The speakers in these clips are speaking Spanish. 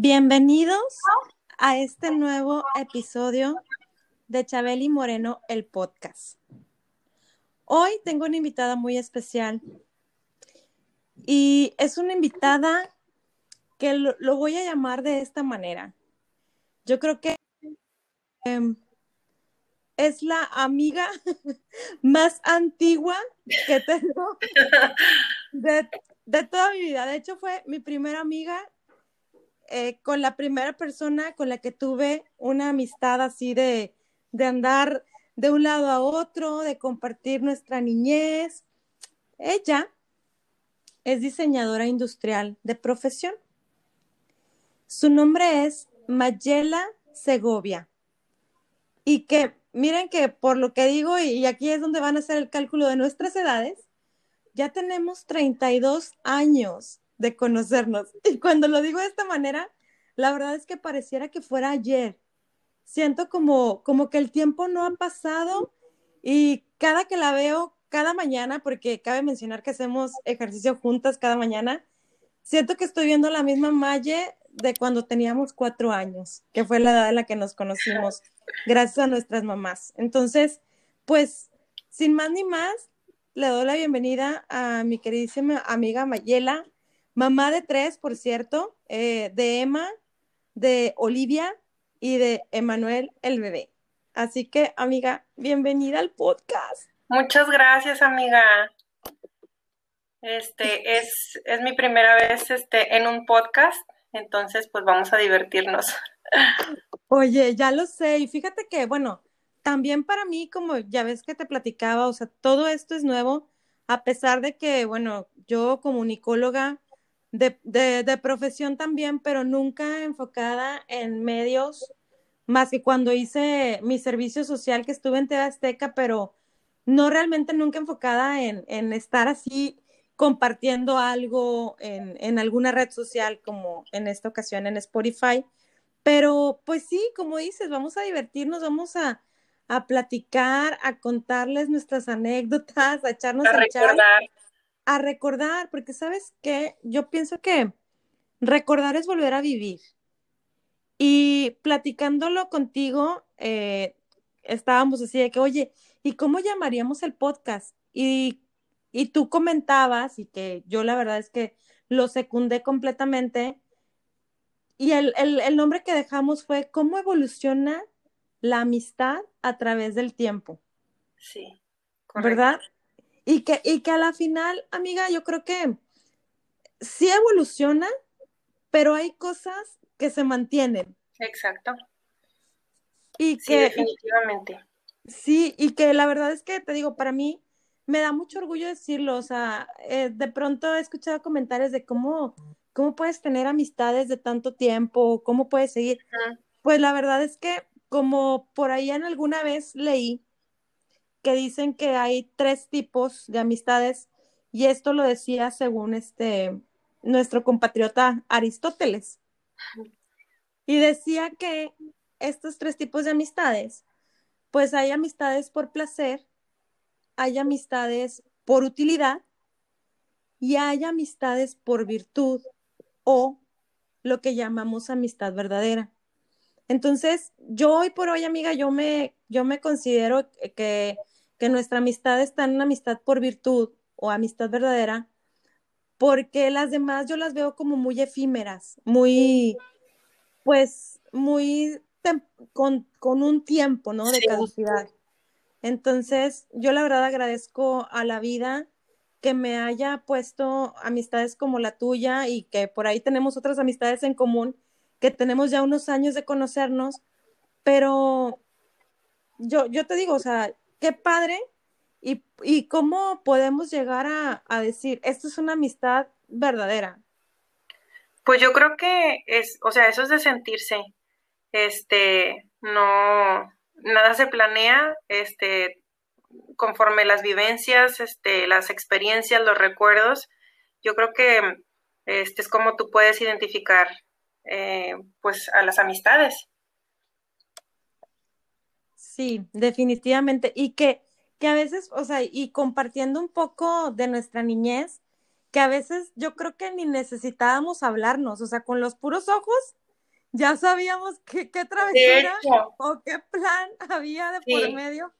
Bienvenidos a este nuevo episodio de Chabeli Moreno, el podcast. Hoy tengo una invitada muy especial y es una invitada que lo, lo voy a llamar de esta manera. Yo creo que em, es la amiga más antigua que tengo de, de toda mi vida. De hecho, fue mi primera amiga eh, con la primera persona con la que tuve una amistad así de, de andar de un lado a otro, de compartir nuestra niñez. Ella es diseñadora industrial de profesión. Su nombre es Mayela Segovia. Y que miren que por lo que digo, y aquí es donde van a hacer el cálculo de nuestras edades, ya tenemos 32 años de conocernos. Y cuando lo digo de esta manera, la verdad es que pareciera que fuera ayer. Siento como, como que el tiempo no ha pasado y cada que la veo, cada mañana, porque cabe mencionar que hacemos ejercicio juntas cada mañana, siento que estoy viendo la misma Maye de cuando teníamos cuatro años, que fue la edad en la que nos conocimos, gracias a nuestras mamás. Entonces, pues, sin más ni más, le doy la bienvenida a mi queridísima amiga Mayela, Mamá de tres, por cierto, eh, de Emma, de Olivia y de Emanuel el bebé. Así que, amiga, bienvenida al podcast. Muchas gracias, amiga. Este es, es mi primera vez este, en un podcast, entonces pues vamos a divertirnos. Oye, ya lo sé, y fíjate que, bueno, también para mí, como ya ves que te platicaba, o sea, todo esto es nuevo, a pesar de que, bueno, yo como comunicóloga de, de, profesión también, pero nunca enfocada en medios, más que cuando hice mi servicio social que estuve en TV Azteca, pero no realmente nunca enfocada en, en estar así compartiendo algo en, en, alguna red social, como en esta ocasión en Spotify. Pero pues sí, como dices, vamos a divertirnos, vamos a, a platicar, a contarles nuestras anécdotas, a echarnos a, recordar a recordar, porque sabes que yo pienso que recordar es volver a vivir. Y platicándolo contigo, eh, estábamos así de que, oye, ¿y cómo llamaríamos el podcast? Y, y tú comentabas, y que yo la verdad es que lo secundé completamente, y el, el, el nombre que dejamos fue ¿Cómo evoluciona la amistad a través del tiempo? Sí, correcto. ¿verdad? Y que, y que a la final, amiga, yo creo que sí evoluciona, pero hay cosas que se mantienen. Exacto. Y que, sí, definitivamente. Sí, y que la verdad es que te digo, para mí me da mucho orgullo decirlo, o sea, eh, de pronto he escuchado comentarios de cómo, cómo puedes tener amistades de tanto tiempo, cómo puedes seguir. Pues la verdad es que como por ahí en alguna vez leí, dicen que hay tres tipos de amistades y esto lo decía según este nuestro compatriota Aristóteles. Y decía que estos tres tipos de amistades, pues hay amistades por placer, hay amistades por utilidad y hay amistades por virtud o lo que llamamos amistad verdadera. Entonces, yo hoy por hoy, amiga, yo me, yo me considero que que nuestra amistad está en una amistad por virtud o amistad verdadera, porque las demás yo las veo como muy efímeras, muy, pues, muy con, un tiempo, ¿no? De caducidad. Entonces, yo la verdad agradezco a la vida que me haya puesto amistades como la tuya y que por ahí tenemos otras amistades en común, que tenemos ya unos años de conocernos, pero yo, yo te digo, o sea, qué padre y, y cómo podemos llegar a, a decir, esto es una amistad verdadera. Pues yo creo que es, o sea, eso es de sentirse, este, no, nada se planea, este, conforme las vivencias, este, las experiencias, los recuerdos, yo creo que este es como tú puedes identificar eh, pues a las amistades. Sí, definitivamente. Y que, que a veces, o sea, y compartiendo un poco de nuestra niñez, que a veces yo creo que ni necesitábamos hablarnos, o sea, con los puros ojos ya sabíamos qué, qué travesura o qué plan había de por medio.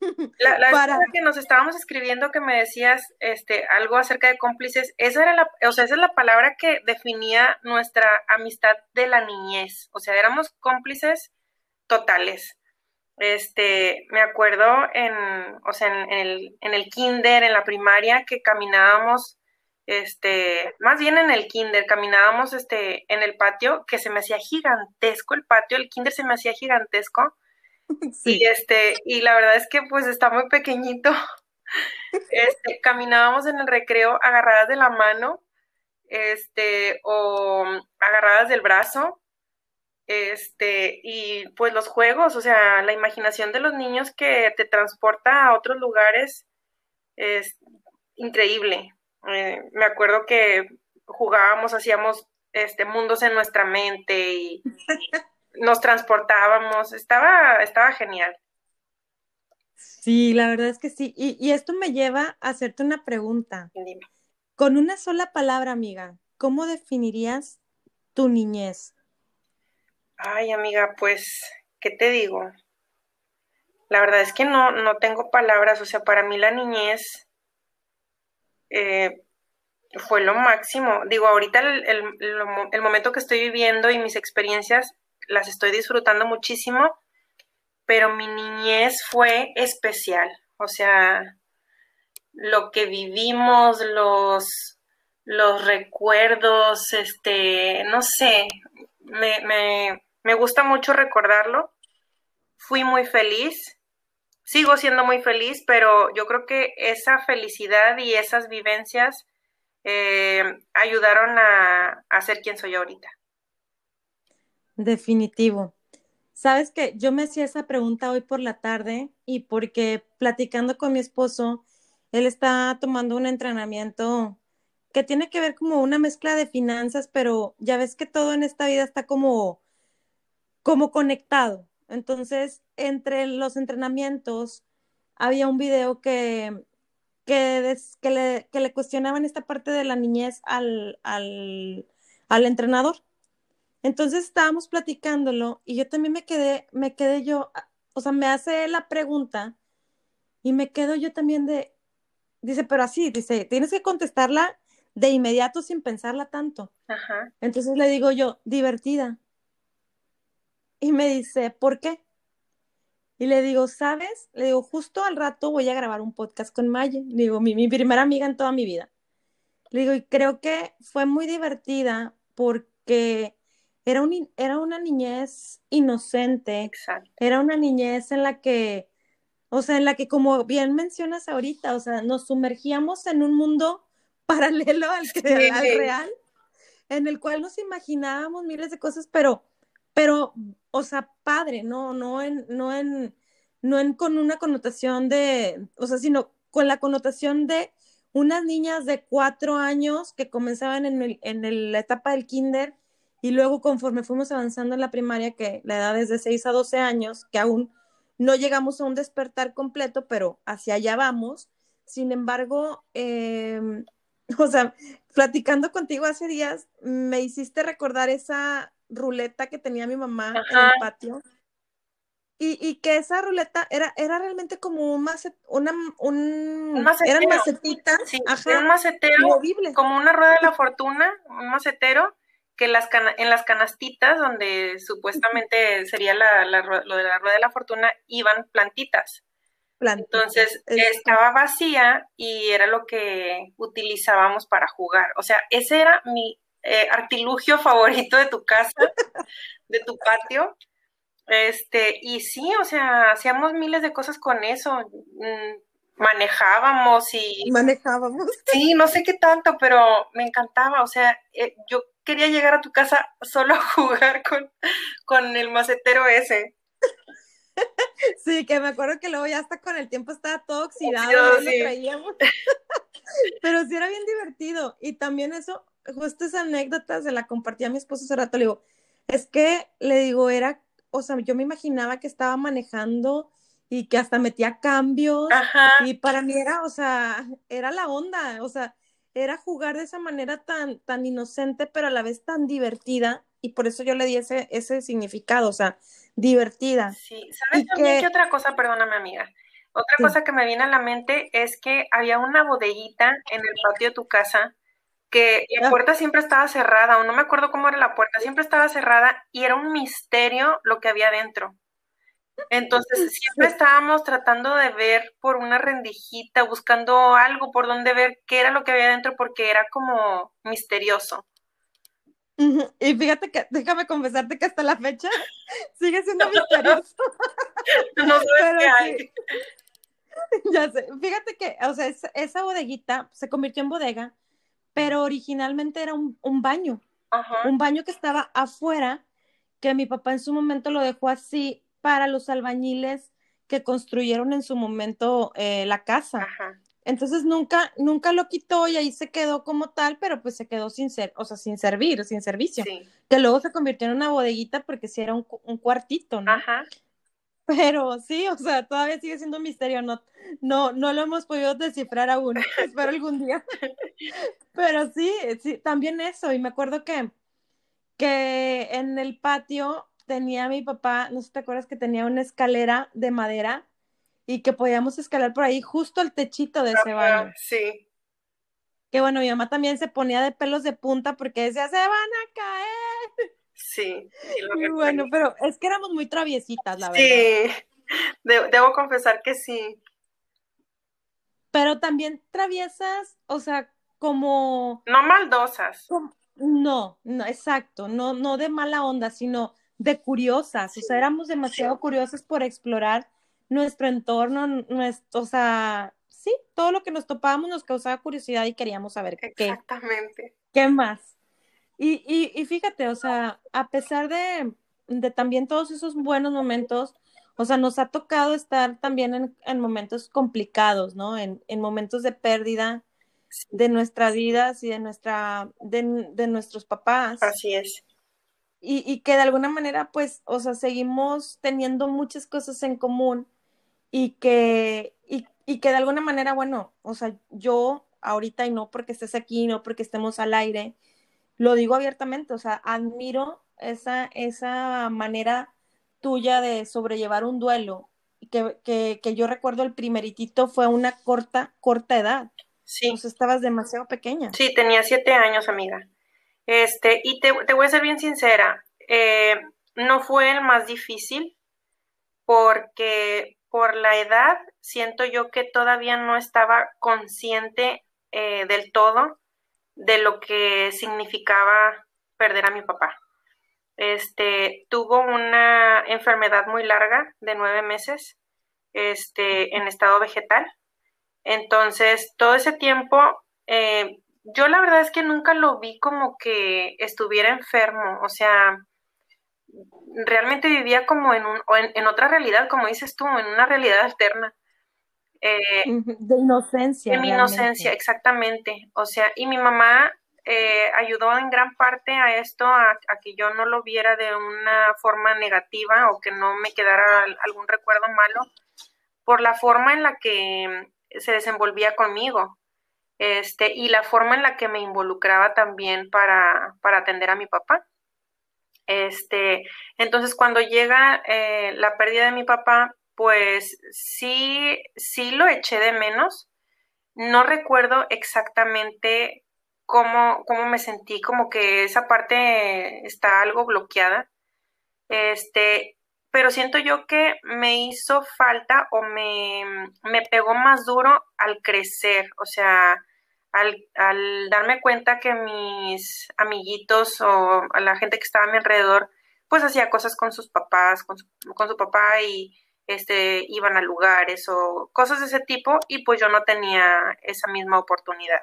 La, la que nos estábamos escribiendo que me decías este algo acerca de cómplices, esa era la, o sea, esa es la palabra que definía nuestra amistad de la niñez. O sea, éramos cómplices totales. Este, me acuerdo en, o sea, en, el, en el kinder, en la primaria, que caminábamos este, más bien en el kinder, caminábamos este, en el patio, que se me hacía gigantesco el patio, el kinder se me hacía gigantesco. Y este, y la verdad es que pues está muy pequeñito. Este, caminábamos en el recreo agarradas de la mano, este, o agarradas del brazo, este, y pues los juegos, o sea, la imaginación de los niños que te transporta a otros lugares es increíble. Eh, me acuerdo que jugábamos, hacíamos este mundos en nuestra mente y nos transportábamos, estaba, estaba genial. Sí, la verdad es que sí. Y, esto me lleva a hacerte una pregunta. Con una sola palabra, amiga, ¿cómo definirías tu niñez? Ay, amiga, pues, ¿qué te digo? La verdad es que no, no tengo palabras, o sea, para mí la niñez eh, fue lo máximo. Digo, ahorita el, momento que estoy viviendo y mis experiencias las estoy disfrutando muchísimo, pero mi niñez fue especial. O sea, lo que vivimos, los, los recuerdos, este, no sé, me, me gusta mucho recordarlo. Fui muy feliz, sigo siendo muy feliz, pero yo creo que esa felicidad y esas vivencias eh, ayudaron a, ser quien soy ahorita. Definitivo. Sabes que yo me hacía esa pregunta hoy por la tarde y porque platicando con mi esposo, él está tomando un entrenamiento que tiene que ver como una mezcla de finanzas, pero ya ves que todo en esta vida está como, como conectado. Entonces, entre los entrenamientos, había un video que, que, que, le, que le, cuestionaban esta parte de la niñez al, al, al entrenador. Entonces estábamos platicándolo y yo también me quedé, me quedé yo, o sea, me hace la pregunta y me quedo yo también de, dice, pero así, dice, tienes que contestarla de inmediato sin pensarla tanto. Ajá. Entonces le digo yo, divertida. Y me dice, ¿por qué? Y le digo, ¿sabes? Le digo, justo al rato voy a grabar un podcast con Maye. Le digo, mi, primera amiga en toda mi vida. Le digo, y creo que fue muy divertida porque era, un, era una niñez inocente. Exacto. Era una niñez en la que, o sea, en la que como bien mencionas ahorita, o sea, nos sumergíamos en un mundo paralelo al, que, al real, en el cual nos imaginábamos miles de cosas, pero pero, o sea, padre, no, no en, no en, no en con una connotación de, o sea, sino con la connotación de unas niñas de cuatro años que comenzaban en, el, en la etapa del kinder y luego conforme fuimos avanzando en la primaria, que la edad es de 6 a 12 años, que aún no llegamos a un despertar completo, pero hacia allá vamos. Sin embargo, em, o sea, platicando contigo hace días, me hiciste recordar esa ruleta que tenía mi mamá en el patio. Y, y, que esa ruleta era, era realmente como un macet, una, un, macetero. eran macetitas, un macetero, como una rueda de la fortuna, un macetero, que las en las canastitas donde supuestamente sería la, lo de la rueda de la fortuna, iban plantitas. Entonces estaba vacía y era lo que utilizábamos para jugar. O sea, ese era mi eh, artilugio favorito de tu casa, de tu patio. Este, y sí, o sea, hacíamos miles de cosas con eso. Mm, manejábamos y... Manejábamos. Sí, no sé qué tanto, pero me encantaba, o sea, eh, yo quería llegar a tu casa solo a jugar con, con el macetero ese. Sí, que me acuerdo que luego ya hasta con el tiempo estaba todo oxidado, sí. pero sí era bien divertido. Y también eso, justo esa anécdota se la compartí a mi esposo hace rato, le digo, es que le digo, era, o sea, yo me imaginaba que estaba manejando y que hasta metía cambios. Y para mí era, o sea, era la onda, o sea, era jugar de esa manera tan, tan inocente, pero a la vez tan divertida. Y por eso yo le di ese, ese significado, o sea, divertida. Sí, ¿sabes también qué otra cosa? Perdóname, amiga. Otra cosa que me viene a la mente es que había una bodeguita en el patio de tu casa que la puerta siempre estaba cerrada, o no me acuerdo cómo era la puerta, siempre estaba cerrada y era un misterio lo que había adentro. Entonces siempre estábamos tratando de ver por una rendijita, buscando algo por donde ver qué era lo que había adentro porque era como misterioso. Y fíjate que, déjame confesarte que hasta la fecha sigue siendo misterioso. no sabes qué hay. Ya sé, fíjate que, o sea, esa, bodeguita se convirtió en bodega, pero originalmente era un, baño. Un baño que estaba afuera, que mi papá en su momento lo dejó así para los albañiles que construyeron en su momento eh, la casa. Entonces nunca, nunca lo quitó y ahí se quedó como tal, pero pues se quedó sin ser, o sea, sin servir, sin servicio. Que luego se convirtió en una bodeguita porque sí era un, cuartito, ¿no? Ajá. Pero sí, o sea, todavía sigue siendo un misterio, no, no, no lo hemos podido descifrar aún, espero algún día. Pero sí, sí, también eso, y me acuerdo que, que en el patio tenía mi papá, no sé si te acuerdas que tenía una escalera de madera y que podíamos escalar por ahí justo al techito de ese baño. Sí. Que bueno, mi mamá también se ponía de pelos de punta porque decía, se van a caer. Sí. sí bueno, pero es que éramos muy traviesitas, la verdad. Sí, debo confesar que sí. Pero también traviesas, o sea, como... No maldosas. no, no, exacto, no, no de mala onda, sino de curiosas, o sea, éramos demasiado curiosas por explorar nuestro entorno, nuestro, o sea, sí, todo lo que nos topábamos nos causaba curiosidad y queríamos saber qué. Exactamente. ¿Qué más? Y, y, y fíjate, o sea, a pesar de, de, también todos esos buenos momentos, o sea, nos ha tocado estar también en, en momentos complicados, ¿no? En, en, momentos de pérdida de nuestras vidas y de nuestra, de, de nuestros papás. Así es. Y, y, que de alguna manera, pues, o sea, seguimos teniendo muchas cosas en común y que, y, y, que de alguna manera, bueno, o sea, yo ahorita y no porque estés aquí, no porque estemos al aire, lo digo abiertamente, o sea, admiro esa, esa manera tuya de sobrellevar un duelo, que, que, que yo recuerdo el primeritito fue una corta, corta edad. Sí. Sea, estabas demasiado pequeña. Sí, tenía siete años, amiga. Este, y te, te voy a ser bien sincera, eh, no fue el más difícil porque por la edad, siento yo que todavía no estaba consciente eh, del todo de lo que significaba perder a mi papá. Este, tuvo una enfermedad muy larga de nueve meses, este, en estado vegetal. Entonces, todo ese tiempo, eh, yo la verdad es que nunca lo vi como que estuviera enfermo, o sea, realmente vivía como en, un, en, otra realidad, como dices tú, en una realidad alterna. Eh, de inocencia. De mi inocencia, exactamente. O sea, y mi mamá eh, ayudó en gran parte a esto, a, que yo no lo viera de una forma negativa o que no me quedara algún recuerdo malo, por la forma en la que se desenvolvía conmigo. Este, y la forma en la que me involucraba también para, para atender a mi papá. Este, entonces cuando llega eh, la pérdida de mi papá, pues sí, sí lo eché de menos. No recuerdo exactamente cómo, cómo me sentí, como que esa parte está algo bloqueada. Este, pero siento yo que me hizo falta o me, me pegó más duro al crecer, o sea, al, al, darme cuenta que mis amiguitos o a la gente que estaba a mi alrededor, pues hacía cosas con sus papás, con su, con su papá y, este, iban a lugares o cosas de ese tipo y pues yo no tenía esa misma oportunidad.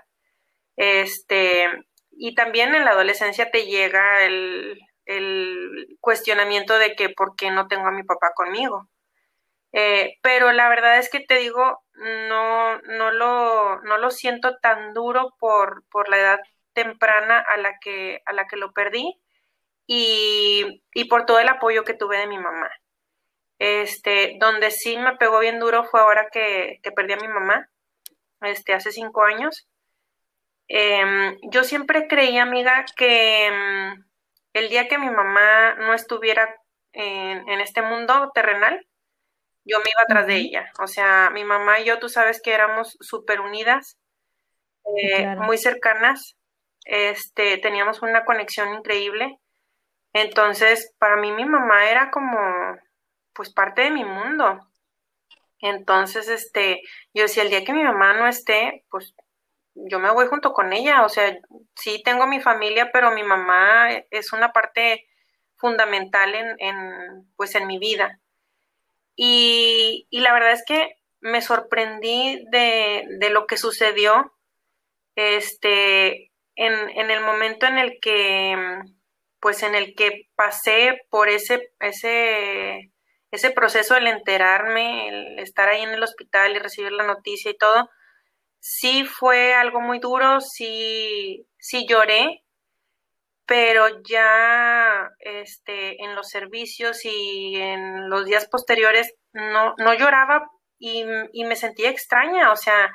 Este, y también en la adolescencia te llega el, cuestionamiento de que por qué no tengo a mi papá conmigo. Eh, pero la verdad es que te digo, no, no, lo, no lo siento tan duro por, por la edad temprana a la que, a la que lo perdí y, y por todo el apoyo que tuve de mi mamá. Este, donde sí me pegó bien duro fue ahora que, que perdí a mi mamá, este, hace cinco años. Em, yo siempre creí, amiga, que em, el día que mi mamá no estuviera en, en este mundo terrenal, yo me iba atrás de ella. O sea, mi mamá y yo, tú sabes que éramos súper unidas, eh, muy cercanas, este, teníamos una conexión increíble. Entonces, para mí mi mamá era como, pues, parte de mi mundo. Entonces, este, yo decía, el día que mi mamá no esté, pues, yo me voy junto con ella. O sea, sí tengo mi familia, pero mi mamá es una parte fundamental en, en pues, en mi vida. Y, la verdad es que me sorprendí de, de lo que sucedió este, en, en, el momento en el que, pues en el que pasé por ese, ese, ese proceso, el enterarme, el estar ahí en el hospital y recibir la noticia y todo, sí fue algo muy duro, sí, sí lloré, pero ya este, en los servicios y en los días posteriores no, no lloraba y, y, me sentía extraña, o sea,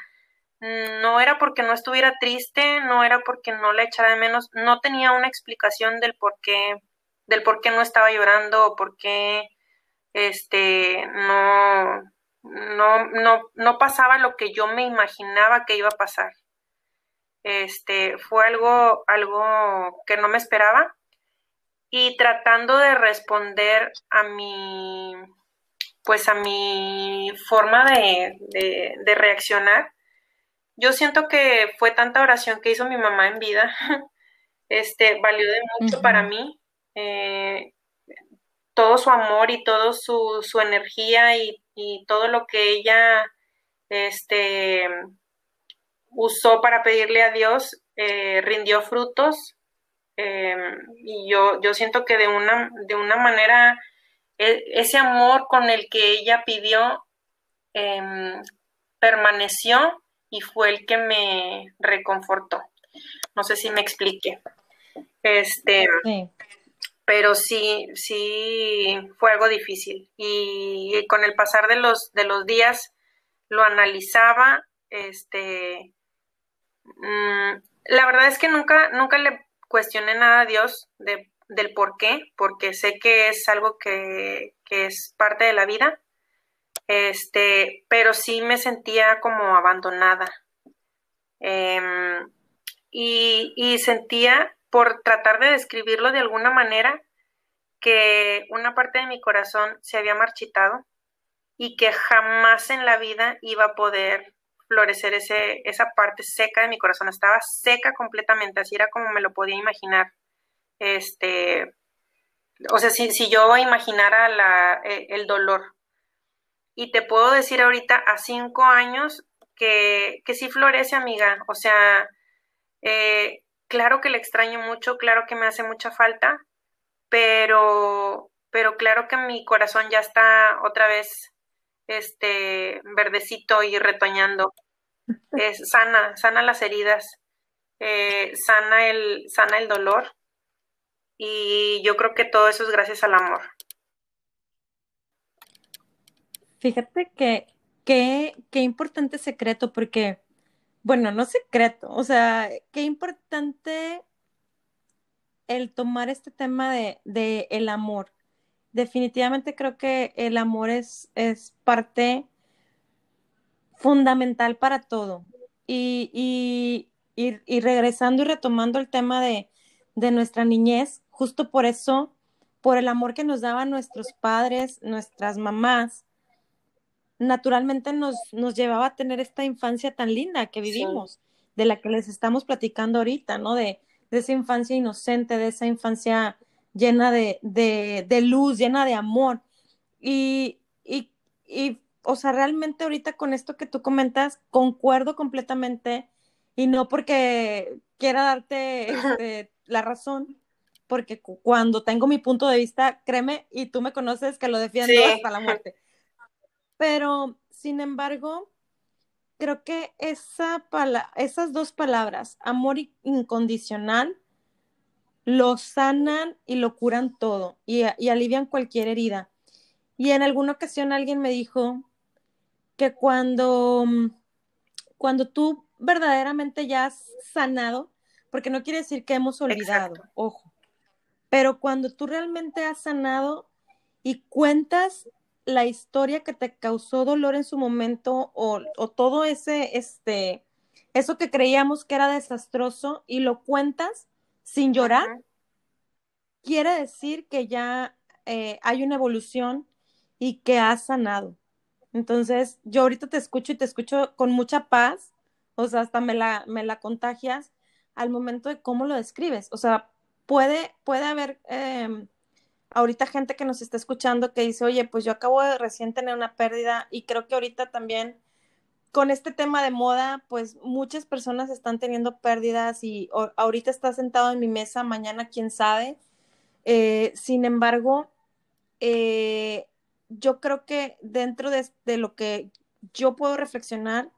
no era porque no estuviera triste, no era porque no la echara de menos, no tenía una explicación del por qué, del por qué no estaba llorando o por qué este, no, no, no, no pasaba lo que yo me imaginaba que iba a pasar. Este, fue algo, algo que no me esperaba. Y tratando de responder a mi, pues a mi forma de, de, reaccionar, yo siento que fue tanta oración que hizo mi mamá en vida, este, valió de mucho para mí. Eh, todo su amor y todo su, su energía y, todo lo que ella este, usó para pedirle a Dios eh, rindió frutos em, y yo, yo siento que de una, de una manera e, ese amor con el que ella pidió em, permaneció y fue el que me reconfortó. No sé si me explique. Este, pero sí, sí fue algo difícil. Y, con el pasar de los, de los días lo analizaba, este, Mm, la verdad es que nunca, nunca le cuestioné nada a Dios de, del por qué, porque sé que es algo que, que es parte de la vida, este, pero sí me sentía como abandonada. Em, y, y sentía, por tratar de describirlo de alguna manera, que una parte de mi corazón se había marchitado y que jamás en la vida iba a poder florecer ese, esa parte seca de mi corazón. Estaba seca completamente, así era como me lo podía imaginar. Este, o sea, si, si yo imaginara la, eh, el dolor. Y te puedo decir ahorita a cinco años que, que sí florece, amiga. O sea, eh, claro que le extraño mucho, claro que me hace mucha falta, pero, pero claro que mi corazón ya está otra vez este verdecito y retoñando. Es sana, sana las heridas, eh, sana, el, sana el dolor y yo creo que todo eso es gracias al amor. Fíjate que qué, qué importante secreto, porque, bueno, no secreto, o sea, qué importante el tomar este tema de, de el amor definitivamente creo que el amor es, es parte fundamental para todo. Y, y, y, regresando y retomando el tema de, de, nuestra niñez, justo por eso, por el amor que nos daban nuestros padres, nuestras mamás, naturalmente nos, nos llevaba a tener esta infancia tan linda que vivimos, de la que les estamos platicando ahorita, ¿no? De, de esa infancia inocente, de esa infancia llena de, de, de luz, llena de amor. Y, y, y, o sea, realmente ahorita con esto que tú comentas, concuerdo completamente y no porque quiera darte este, la razón, porque cuando tengo mi punto de vista, créeme, y tú me conoces que lo defiendo hasta la muerte. Pero, sin embargo, creo que esa esas dos palabras, amor incondicional, lo sanan y lo curan todo y, y alivian cualquier herida. Y en alguna ocasión alguien me dijo que cuando, cuando tú verdaderamente ya has sanado, porque no quiere decir que hemos olvidado, ojo, pero cuando tú realmente has sanado y cuentas la historia que te causó dolor en su momento o, todo ese, este, eso que creíamos que era desastroso y lo cuentas sin llorar, quiere decir que ya eh, hay una evolución y que has sanado. Entonces, yo ahorita te escucho y te escucho con mucha paz, o sea, hasta me la, me la contagias al momento de cómo lo describes. O sea, puede, puede haber em, ahorita gente que nos está escuchando que dice, oye, pues yo acabo de recién tener una pérdida y creo que ahorita también con este tema de moda, pues muchas personas están teniendo pérdidas y ahorita está sentado en mi mesa, mañana quién sabe. Eh, sin embargo, eh, yo creo que dentro de, de, lo que yo puedo reflexionar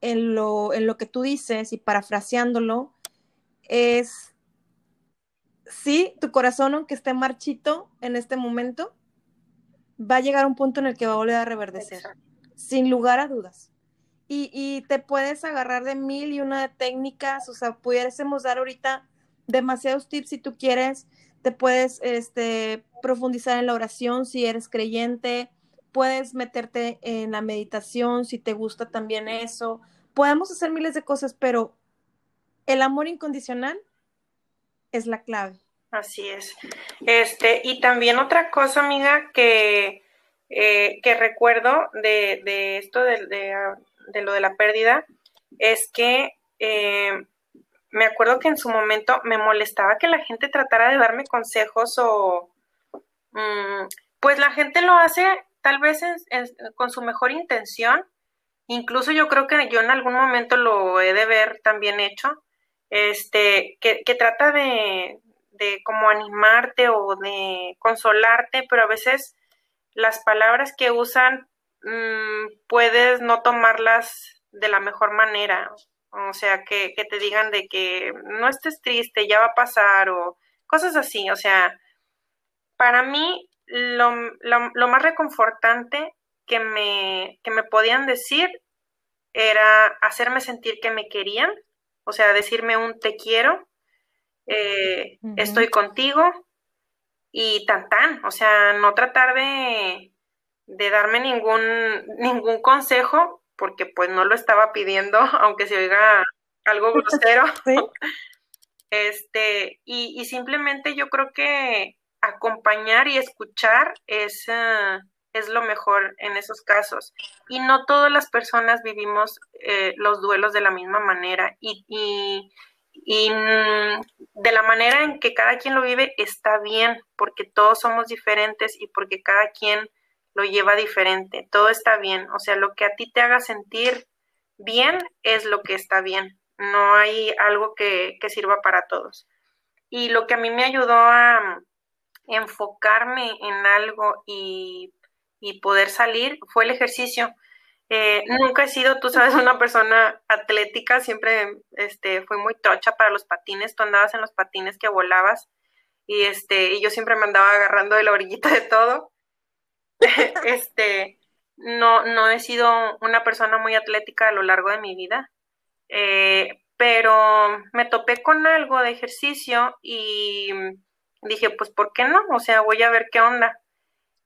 en lo, en lo que tú dices y parafraseándolo, es sí, tu corazón, aunque esté marchito en este momento, va a llegar a un punto en el que va a volver a reverdecer, sin lugar a dudas. Y, te puedes agarrar de mil y una de técnicas, o sea, pudiésemos dar ahorita demasiados tips si tú quieres, te puedes este, profundizar en la oración si eres creyente, puedes meterte en la meditación si te gusta también eso, podemos hacer miles de cosas, pero el amor incondicional es la clave. Así es. Este, y también otra cosa, amiga, que, eh, que recuerdo de, de esto de, de, lo de la pérdida, es que eh, me acuerdo que en su momento me molestaba que la gente tratara de darme consejos o mm, pues la gente lo hace tal vez con su mejor intención. Incluso yo creo que yo en algún momento lo he de ver también hecho, este, que, que trata de, de como animarte o de consolarte, pero a veces las palabras que usan mm, puedes no tomarlas de la mejor manera. O sea, que, que, te digan de que no estés triste, ya va a pasar o cosas así. O sea, para mí lo, lo, lo más reconfortante que me, que me podían decir era hacerme sentir que me querían, o sea, decirme un te quiero, eh, estoy contigo y tan tan, o sea, no tratar de, de darme ningún, ningún consejo, porque pues no lo estaba pidiendo, aunque se oiga algo grosero. Este, y, y, simplemente yo creo que acompañar y escuchar es, eh, es lo mejor en esos casos. Y no todas las personas vivimos eh, los duelos de la misma manera. Y, y, y mm, de la manera en que cada quien lo vive está bien, porque todos somos diferentes y porque cada quien lo lleva diferente. Todo está bien. O sea, lo que a ti te haga sentir bien es lo que está bien. No hay algo que, que sirva para todos. Y lo que a mí me ayudó a enfocarme en algo y, y poder salir fue el ejercicio. Eh, nunca he sido, tú sabes, una persona atlética, siempre este, fui muy trocha para los patines, tú andabas en los patines que volabas y, este, y yo siempre me andaba agarrando de la orillita de todo. este, no, no he sido una persona muy atlética a lo largo de mi vida, eh, pero me topé con algo de ejercicio y dije, pues, ¿por qué no? O sea, voy a ver qué onda.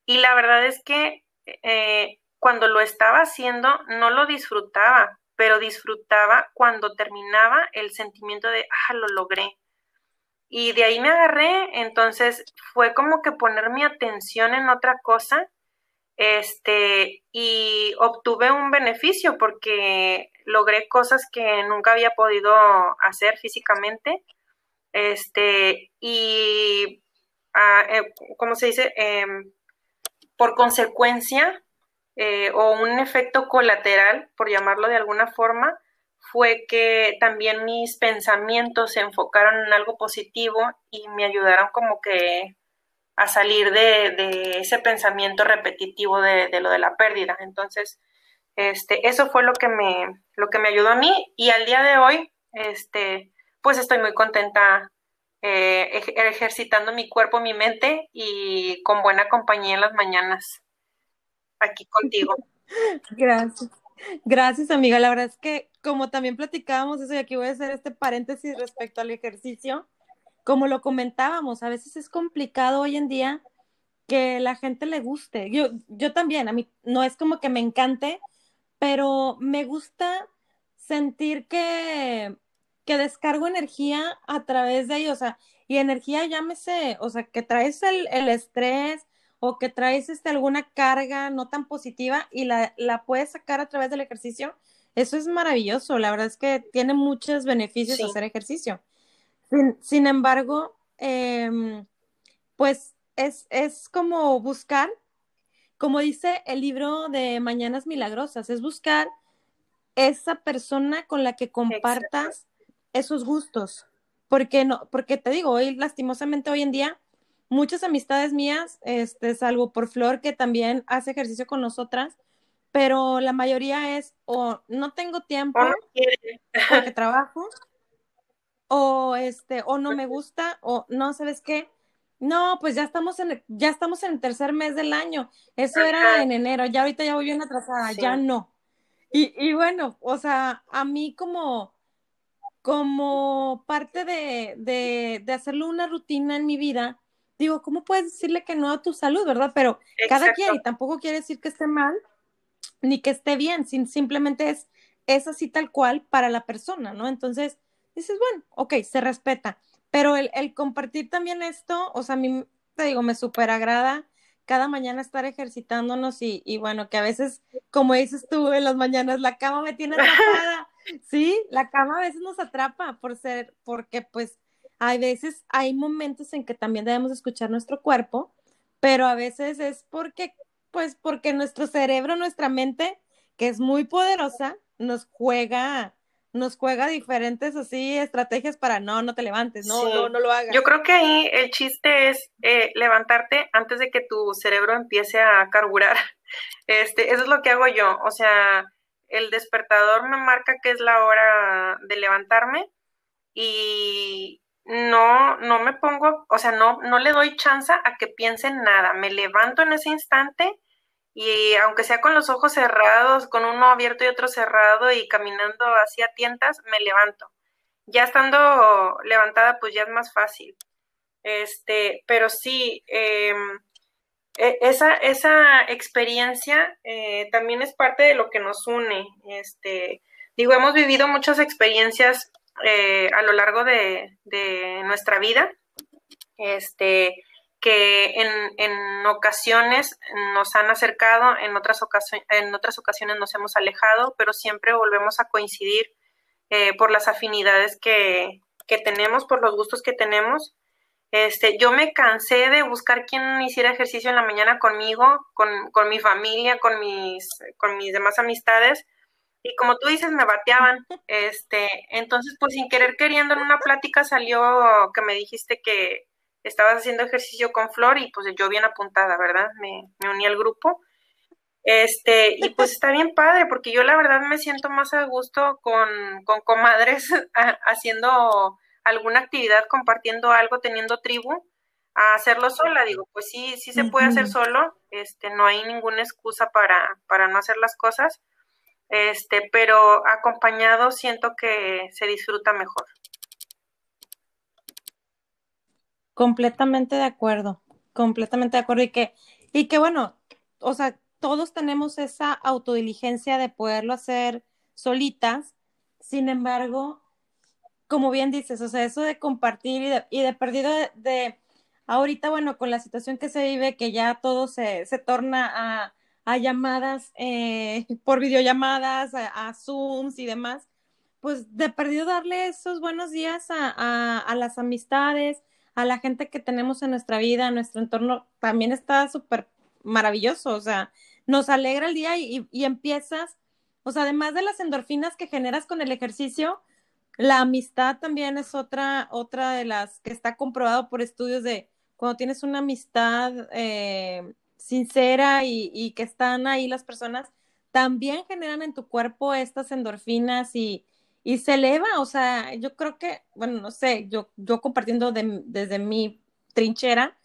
Y la verdad es que eh, cuando lo estaba haciendo no lo disfrutaba, pero disfrutaba cuando terminaba el sentimiento de, ah, lo logré. Y de ahí me agarré, entonces fue como que poner mi atención en otra cosa, este, y obtuve un beneficio porque logré cosas que nunca había podido hacer físicamente, este, y, ah, eh, ¿cómo se dice? Em, por consecuencia, eh, o un efecto colateral, por llamarlo de alguna forma, fue que también mis pensamientos se enfocaron en algo positivo y me ayudaron como que a salir de, ese pensamiento repetitivo de, lo de la pérdida. Entonces, este, eso fue lo que me, lo que me ayudó a mí y al día de hoy, este, pues estoy muy contenta eh, ejercitando mi cuerpo, mi mente y con buena compañía en las mañanas aquí contigo. Gracias. Gracias, amiga. La verdad es que como también platicábamos eso, y aquí voy a hacer este paréntesis respecto al ejercicio, como lo comentábamos, a veces es complicado hoy en día que la gente le guste. Yo, yo también, a mí no es como que me encante, pero me gusta sentir que, que descargo energía a través de ellos, o sea, y energía llámese, o sea, que traes el, el estrés o que traes este, alguna carga no tan positiva y la, la puedes sacar a través del ejercicio, eso es maravilloso. La verdad es que tiene muchos beneficios hacer ejercicio. Sin, embargo, em, pues es, es como buscar, como dice el libro de Mañanas Milagrosas, es buscar esa persona con la que compartas esos gustos. Porque no, porque te digo, hoy lastimosamente hoy en día muchas amistades mías, este, salvo por Flor que también hace ejercicio con nosotras, pero la mayoría es o no tengo tiempo porque trabajo o este, o no me gusta, o no, ¿sabes qué? No, pues ya estamos en el, ya estamos en el tercer mes del año. Eso era en enero, ya ahorita ya voy bien atrasada, ya no. Y, y bueno, o sea, a mí como, como parte de, de, de hacerlo una rutina en mi vida, digo, ¿cómo puedes decirle que no a tu salud, verdad? Pero cada quien, y tampoco quiere decir que esté mal, ni que esté bien, simplemente es, es así tal cual para la persona, ¿no? Entonces, dices, bueno, ok, se respeta. Pero el, compartir también esto, o sea, a mí, te digo, me súper agrada cada mañana estar ejercitándonos y, y, bueno, que a veces, como dices tú en las mañanas, la cama me tiene atrapada. Sí, la cama a veces nos atrapa por ser, porque pues hay veces, hay momentos en que también debemos escuchar nuestro cuerpo, pero a veces es porque, pues porque nuestro cerebro, nuestra mente, que es muy poderosa, nos juega nos juega diferentes así estrategias para no, no te levantes, no, no, no lo hagas. Yo creo que ahí el chiste es eh, levantarte antes de que tu cerebro empiece a carburar. Este, eso es lo que hago yo. O sea, el despertador me marca que es la hora de levantarme y no, no me pongo, o sea, no, no le doy chance a que piense en nada. Me levanto en ese instante y aunque sea con los ojos cerrados, con uno abierto y otro cerrado y caminando hacia tientas, me levanto. Ya estando levantada, pues ya es más fácil. Este, pero sí, em, e, esa, esa experiencia eh, también es parte de lo que nos une. Este, digo, hemos vivido muchas experiencias eh, a lo largo de, nuestra vida. Este, que en, ocasiones nos han acercado, en otras, ocasiones, en otras ocasiones nos hemos alejado, pero siempre volvemos a coincidir eh, por las afinidades que, tenemos, por los gustos que tenemos. Este, yo me cansé de buscar quien hiciera ejercicio en la mañana conmigo, con, con mi familia, con mis, con mis demás amistades, y como tú dices, me bateaban. Este, entonces, pues sin querer queriendo, en una plática salió que me dijiste que, estabas haciendo ejercicio con Flor y pues yo bien apuntada, ¿verdad? Me, uní al grupo. Este, y pues está bien padre, porque yo la verdad me siento más a gusto con, con comadres haciendo alguna actividad, compartiendo algo, teniendo tribu, a hacerlo sola. Digo, pues sí, sí se puede hacer solo, este, no hay ninguna excusa para, para no hacer las cosas, este, pero acompañado siento que se disfruta mejor. Completamente de acuerdo, completamente de acuerdo. Y que, y que bueno, o sea, todos tenemos esa autodiligencia de poderlo hacer solitas. Sin embargo, como bien dices, o sea, eso de compartir y de, y de perdido de, ahorita, bueno, con la situación que se vive, que ya todo se, se torna a, a llamadas eh, por videollamadas, a, a, Zooms y demás, pues de perdido darle esos buenos días a, a las amistades, a la gente que tenemos en nuestra vida, en nuestro entorno, también está súper maravilloso. O sea, nos alegra el día y, y, empiezas, o sea, además de las endorfinas que generas con el ejercicio, la amistad también es otra, otra de las que está comprobado por estudios de cuando tienes una amistad eh, sincera y, y, que están ahí las personas, también generan en tu cuerpo estas endorfinas y, y se eleva, o sea, yo creo que, bueno, no sé, yo, yo compartiendo desde mi trinchera,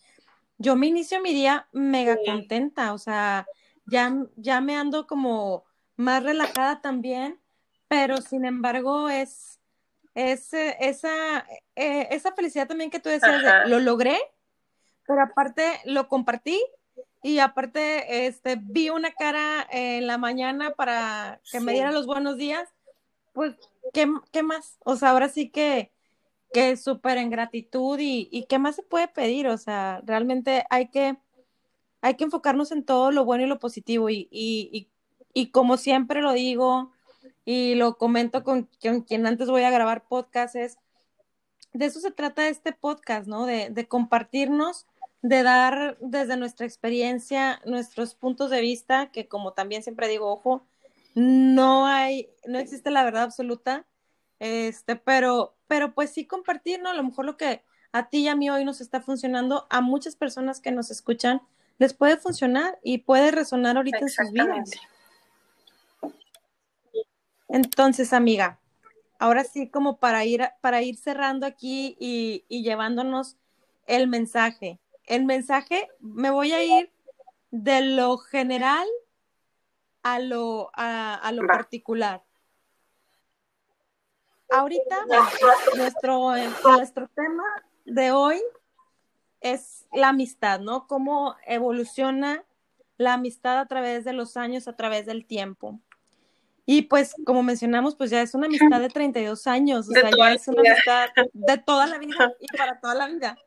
yo me inicio mi día mega contenta, o sea, ya, ya me ando como más relajada también, pero sin embargo es, es esa, eh, esa felicidad también que tú decías, de, lo logré, pero aparte lo compartí y aparte este, vi una cara en la mañana para que me diera los buenos días, pues ¿qué, más? O sea, ahora sí que, que súper en gratitud y, y qué más se puede pedir, o sea, realmente hay que, hay que enfocarnos en todo lo bueno y lo positivo y, y, y como siempre lo digo y lo comento con, quien antes voy a grabar podcast, es de eso se trata este podcast, ¿no? De, de compartirnos, de dar desde nuestra experiencia nuestros puntos de vista, que como también siempre digo, ojo, no hay, no existe la verdad absoluta, este, pero, pero pues sí compartir, ¿no? A lo mejor lo que a ti y a mí hoy nos está funcionando, a muchas personas que nos escuchan les puede funcionar y puede resonar ahorita en sus vidas. Entonces, amiga, ahora sí como para ir, para ir cerrando aquí y, y llevándonos el mensaje. El mensaje, me voy a ir de lo general a lo, a, lo particular. Ahorita nuestro, nuestro tema de hoy es la amistad, ¿no? Cómo evoluciona la amistad a través de los años, a través del tiempo. Y pues, como mencionamos, pues ya es una amistad de 32 años, o sea, ya es una amistad de toda la vida y para toda la vida,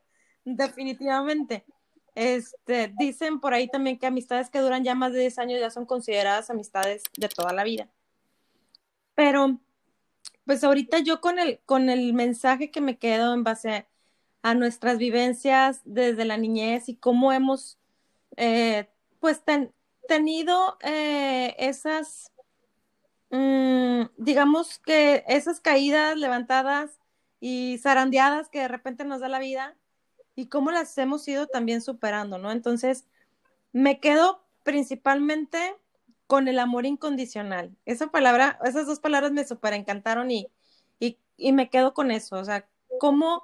definitivamente. Este, dicen por ahí también que amistades que duran ya más de 10 años ya son consideradas amistades de toda la vida. Pero, pues ahorita yo con el, con el mensaje que me quedo en base a, nuestras vivencias desde la niñez y cómo hemos, eh, pues, tenido eh, esas, mm, digamos que esas caídas, levantadas y zarandeadas que de repente nos da la vida, y cómo las hemos ido también superando, ¿no? Entonces, me quedo principalmente con el amor incondicional. Esa palabra, esas dos palabras me super encantaron y, y, me quedo con eso, o sea, cómo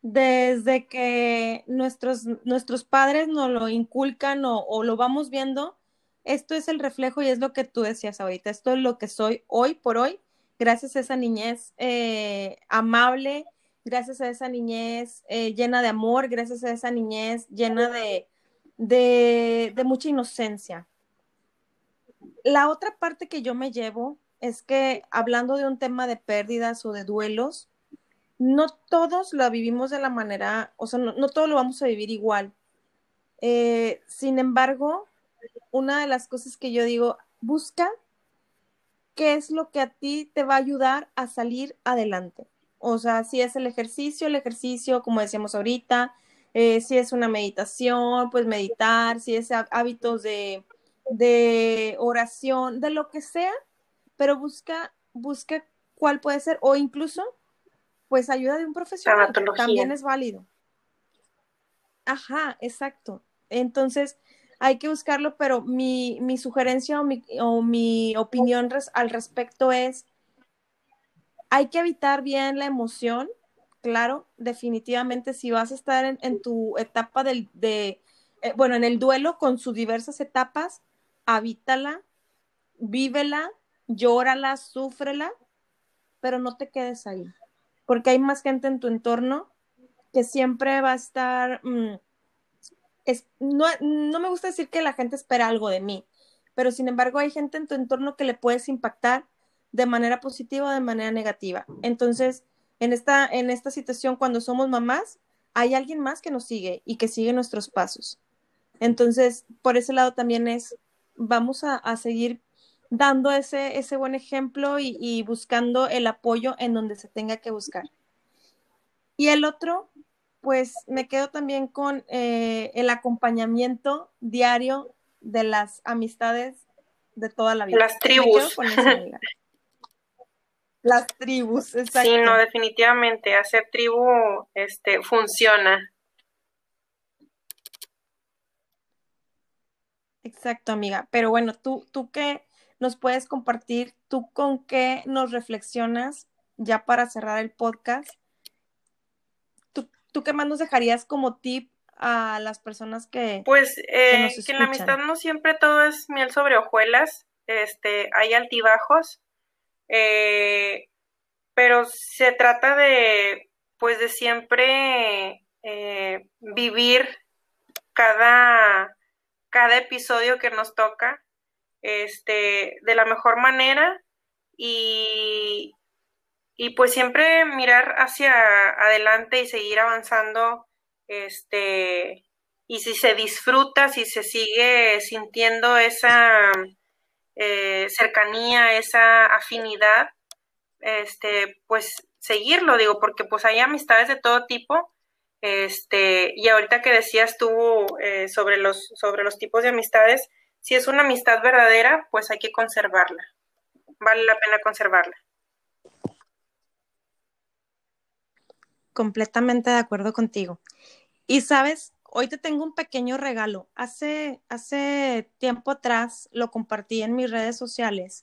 desde que nuestros, nuestros padres nos lo inculcan o, lo vamos viendo, esto es el reflejo y es lo que tú decías ahorita, esto es lo que soy hoy por hoy, gracias a esa niñez eh, amable, gracias a esa niñez eh, llena de amor, gracias a esa niñez llena de, de, mucha inocencia. La otra parte que yo me llevo es que hablando de un tema de pérdidas o de duelos, no todos lo vivimos de la manera, o sea, no, no todos lo vamos a vivir igual. Eh, sin embargo, una de las cosas que yo digo, busca qué es lo que a ti te va a ayudar a salir adelante. O sea, si es el ejercicio, el ejercicio, como decíamos ahorita, eh, si es una meditación, pues meditar, si es hábitos de, de oración, de lo que sea, pero busca, busca cuál puede ser, o incluso, pues ayuda de un profesional, también es válido. Ajá, exacto. Entonces, hay que buscarlo, pero mi, mi sugerencia o mi, o mi opinión al respecto es, hay que evitar bien la emoción, claro, definitivamente si vas a estar en, tu etapa del, de, eh, bueno, en el duelo con sus diversas etapas, habítala, vívela, llórala, súfrela, pero no te quedes ahí, porque hay más gente en tu entorno que siempre va a estar, mm, no, no me gusta decir que la gente espera algo de mí, pero sin embargo hay gente en tu entorno que le puedes impactar de manera positiva o de manera negativa. Entonces, en esta, en esta situación, cuando somos mamás, hay alguien más que nos sigue y que sigue nuestros pasos. Entonces, por ese lado también es, vamos a, seguir dando ese, ese buen ejemplo y, buscando el apoyo en donde se tenga que buscar. Y el otro, pues me quedo también con eh, el acompañamiento diario de las amistades de toda la vida. Las tribus. Las tribus, exacto. Sí, no, definitivamente, hacer tribu este, funciona. Exacto, amiga. Pero bueno, tú, tú qué nos puedes compartir, tú con qué nos reflexionas ya para cerrar el podcast. ¿Tú, qué más nos dejarías como tip a las personas que... Pues eh, que, en la amistad no siempre todo es miel sobre hojuelas, este, hay altibajos, eh, pero se trata de, pues de siempre eh, vivir cada, cada episodio que nos toca este, de la mejor manera y, y pues siempre mirar hacia adelante y seguir avanzando este, y si se disfruta, si se sigue sintiendo esa eh, cercanía, esa afinidad, este, pues seguirlo, digo, porque pues hay amistades de todo tipo, este, y ahorita que decías tú eh, sobre, los, sobre los tipos de amistades, si es una amistad verdadera, pues hay que conservarla, vale la pena conservarla. Completamente de acuerdo contigo. Y sabes, hoy te tengo un pequeño regalo. Hace, hace tiempo atrás lo compartí en mis redes sociales,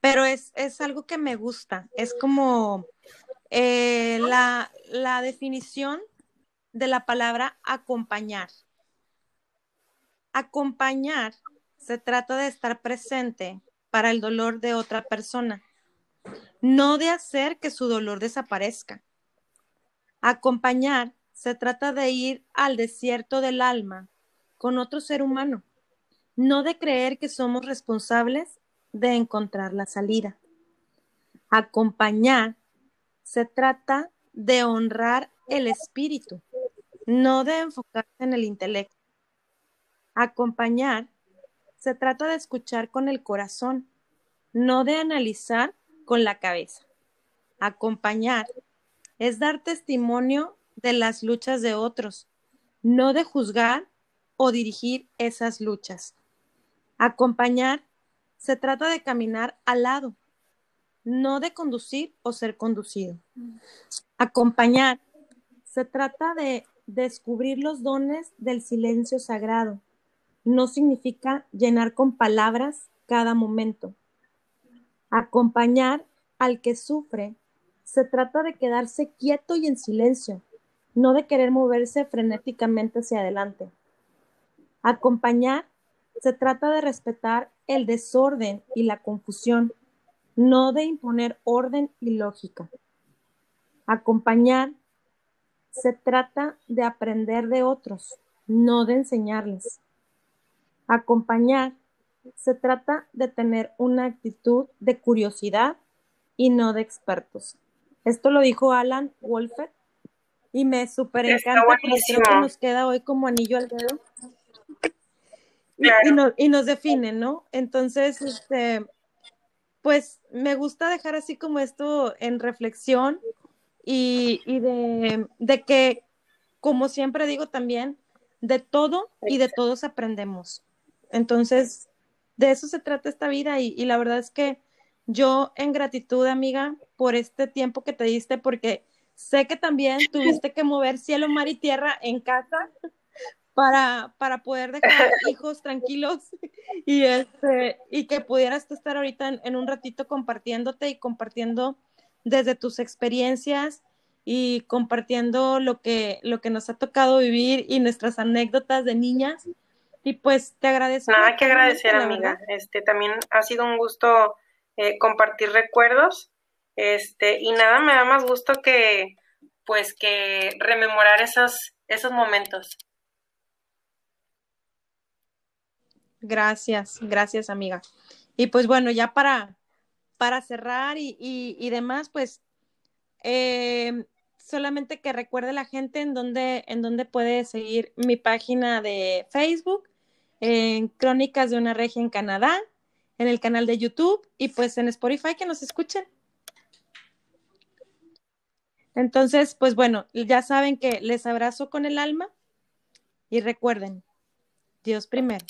pero es, algo que me gusta. Es como eh, la, la definición de la palabra acompañar. Acompañar se trata de estar presente para el dolor de otra persona, no de hacer que su dolor desaparezca. Acompañar se trata de ir al desierto del alma con otro ser humano, no de creer que somos responsables de encontrar la salida. Acompañar se trata de honrar el espíritu, no de enfocarse en el intelecto. Acompañar se trata de escuchar con el corazón, no de analizar con la cabeza. Acompañar es dar testimonio de las luchas de otros, no de juzgar o dirigir esas luchas. Acompañar se trata de caminar al lado, no de conducir o ser conducido. Acompañar se trata de descubrir los dones del silencio sagrado. No significa llenar con palabras cada momento. Acompañar al que sufre se trata de quedarse quieto y en silencio, no de querer moverse frenéticamente hacia adelante. Acompañar se trata de respetar el desorden y la confusión, no de imponer orden y lógica. Acompañar se trata de aprender de otros, no de enseñarles. Acompañar se trata de tener una actitud de curiosidad y no de expertos. Esto lo dijo Alan Wolfert y me súper encanta porque creo que nos queda hoy como anillo al dedo. Y, nos define, ¿no? Entonces, este, pues me gusta dejar así como esto en reflexión y, de, de, que, como siempre digo también, de todo y de todos aprendemos. Entonces, de eso se trata esta vida y, y la verdad es que yo en gratitud, amiga, por este tiempo que te diste, porque Sé que también tuviste que mover cielo, mar y tierra en casa para, para poder dejar hijos tranquilos y, este, y que pudieras estar ahorita en, un ratito compartiéndote y compartiendo desde tus experiencias y compartiendo lo que, lo que nos ha tocado vivir y nuestras anécdotas de niñas. Y pues te agradezco. Nada que agradecer, amiga. Este también ha sido un gusto eh, compartir recuerdos este, y nada me da más gusto que, pues, que rememorar esos, esos momentos. Gracias, gracias, amiga. Y pues bueno, ya para, para cerrar y, y, demás, pues eh, solamente que recuerde la gente en donde, en donde puede seguir mi página de Facebook, en Crónicas de una Regia en Canadá, en el canal de YouTube y pues en Spotify que nos escuchen. Entonces, pues bueno, ya saben que les abrazo con el alma y recuerden, Dios primero.